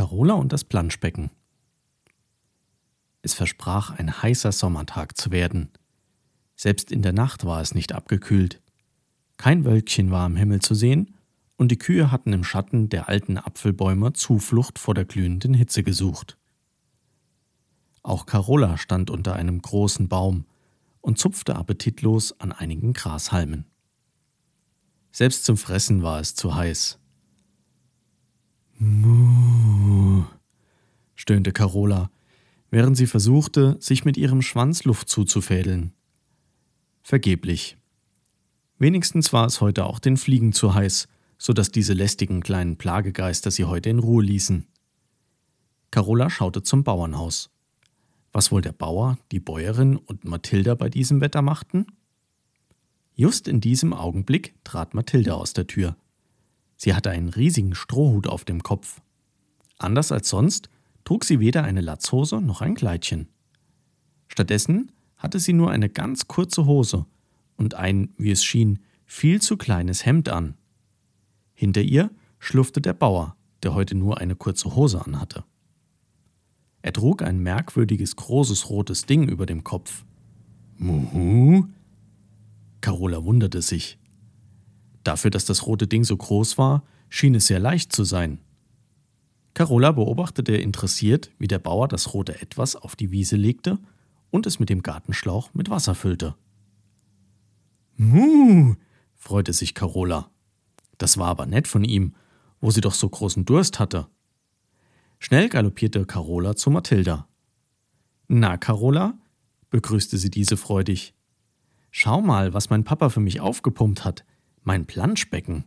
Carola und das Planschbecken. Es versprach ein heißer Sommertag zu werden. Selbst in der Nacht war es nicht abgekühlt. Kein Wölkchen war am Himmel zu sehen, und die Kühe hatten im Schatten der alten Apfelbäume Zuflucht vor der glühenden Hitze gesucht. Auch Carola stand unter einem großen Baum und zupfte appetitlos an einigen Grashalmen. Selbst zum Fressen war es zu heiß. Muh, stöhnte Carola, während sie versuchte, sich mit ihrem Schwanz Luft zuzufädeln. Vergeblich. Wenigstens war es heute auch den Fliegen zu heiß, so dass diese lästigen kleinen Plagegeister sie heute in Ruhe ließen. Carola schaute zum Bauernhaus. Was wohl der Bauer, die Bäuerin und Mathilda bei diesem Wetter machten? Just in diesem Augenblick trat Mathilda aus der Tür. Sie hatte einen riesigen Strohhut auf dem Kopf. Anders als sonst trug sie weder eine Latzhose noch ein Kleidchen. Stattdessen hatte sie nur eine ganz kurze Hose und ein, wie es schien, viel zu kleines Hemd an. Hinter ihr schlurfte der Bauer, der heute nur eine kurze Hose anhatte. Er trug ein merkwürdiges großes rotes Ding über dem Kopf. Muhu? Carola wunderte sich. Dafür, dass das rote Ding so groß war, schien es sehr leicht zu sein. Carola beobachtete interessiert, wie der Bauer das rote Etwas auf die Wiese legte und es mit dem Gartenschlauch mit Wasser füllte. Muh, freute sich Carola. Das war aber nett von ihm, wo sie doch so großen Durst hatte. Schnell galoppierte Carola zu Mathilda. Na, Carola? begrüßte sie diese freudig. Schau mal, was mein Papa für mich aufgepumpt hat. Mein Planschbecken.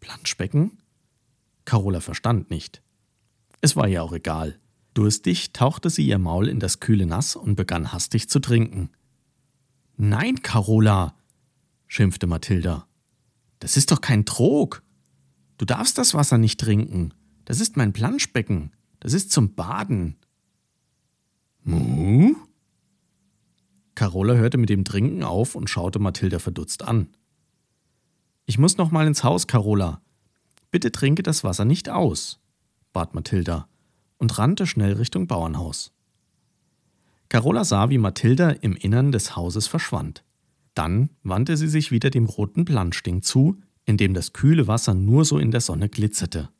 Planschbecken? Carola verstand nicht. Es war ihr auch egal. Durstig tauchte sie ihr Maul in das kühle Nass und begann hastig zu trinken. Nein, Carola, schimpfte Mathilda. Das ist doch kein Trog. Du darfst das Wasser nicht trinken. Das ist mein Planschbecken. Das ist zum Baden. Muh? Carola hörte mit dem Trinken auf und schaute Mathilda verdutzt an. Ich muss noch mal ins Haus, Carola. Bitte trinke das Wasser nicht aus, bat Mathilda und rannte schnell Richtung Bauernhaus. Carola sah, wie Mathilda im Innern des Hauses verschwand. Dann wandte sie sich wieder dem roten Planschding zu, in dem das kühle Wasser nur so in der Sonne glitzerte.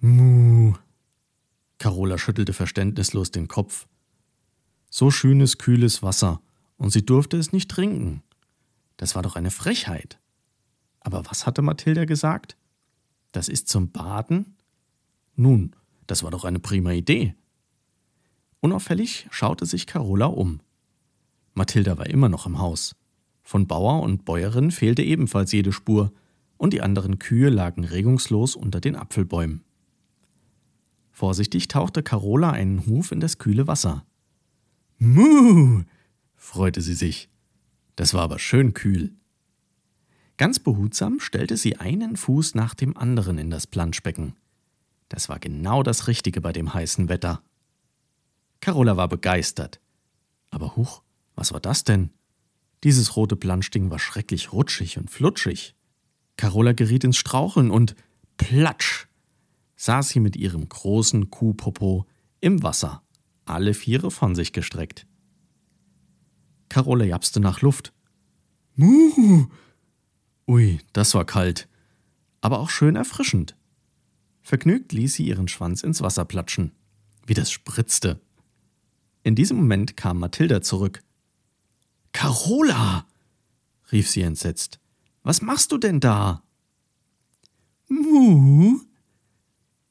Muh. Carola schüttelte verständnislos den Kopf. So schönes, kühles Wasser, und sie durfte es nicht trinken. Das war doch eine Frechheit. Aber was hatte Mathilda gesagt? Das ist zum Baden? Nun, das war doch eine prima Idee. Unauffällig schaute sich Carola um. Mathilda war immer noch im Haus. Von Bauer und Bäuerin fehlte ebenfalls jede Spur, und die anderen Kühe lagen regungslos unter den Apfelbäumen. Vorsichtig tauchte Carola einen Huf in das kühle Wasser. Muh, freute sie sich. Das war aber schön kühl. Ganz behutsam stellte sie einen Fuß nach dem anderen in das Planschbecken. Das war genau das Richtige bei dem heißen Wetter. Carola war begeistert. Aber huch, was war das denn? Dieses rote Planschding war schrecklich rutschig und flutschig. Carola geriet ins Straucheln und platsch saß sie mit ihrem großen Kuhpopo im Wasser alle Viere von sich gestreckt. Carola japste nach Luft. Muh! Ui, das war kalt, aber auch schön erfrischend. Vergnügt ließ sie ihren Schwanz ins Wasser platschen, wie das spritzte. In diesem Moment kam Mathilda zurück. Carola! rief sie entsetzt. Was machst du denn da? Muh!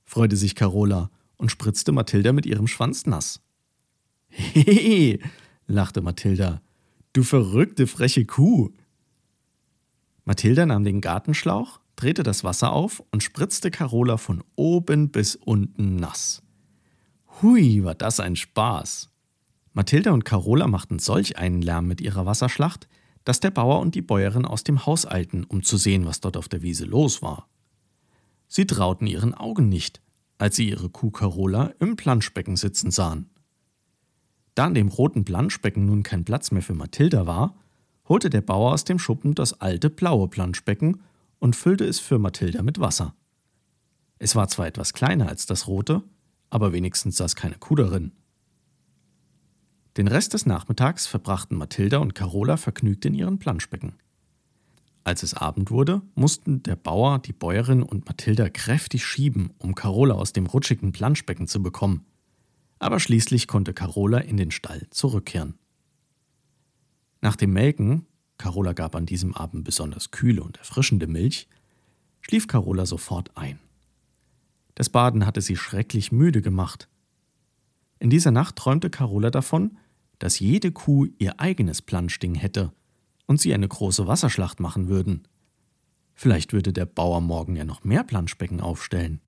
freute sich Carola und spritzte Mathilda mit ihrem Schwanz nass. Hehe, lachte Mathilda, du verrückte freche Kuh. Mathilda nahm den Gartenschlauch, drehte das Wasser auf und spritzte Carola von oben bis unten nass. Hui, war das ein Spaß. Mathilda und Carola machten solch einen Lärm mit ihrer Wasserschlacht, dass der Bauer und die Bäuerin aus dem Haus eilten, um zu sehen, was dort auf der Wiese los war. Sie trauten ihren Augen nicht, als sie ihre Kuh Carola im Planschbecken sitzen sahen. Da in dem roten Planschbecken nun kein Platz mehr für Mathilda war, holte der Bauer aus dem Schuppen das alte blaue Planschbecken und füllte es für Mathilda mit Wasser. Es war zwar etwas kleiner als das rote, aber wenigstens saß keine Kuh darin. Den Rest des Nachmittags verbrachten Mathilda und Carola vergnügt in ihren Planschbecken. Als es Abend wurde, mussten der Bauer, die Bäuerin und Mathilda kräftig schieben, um Carola aus dem rutschigen Planschbecken zu bekommen. Aber schließlich konnte Carola in den Stall zurückkehren. Nach dem Melken, Carola gab an diesem Abend besonders kühle und erfrischende Milch, schlief Carola sofort ein. Das Baden hatte sie schrecklich müde gemacht. In dieser Nacht träumte Carola davon, dass jede Kuh ihr eigenes Planschding hätte und sie eine große Wasserschlacht machen würden. Vielleicht würde der Bauer morgen ja noch mehr Planschbecken aufstellen.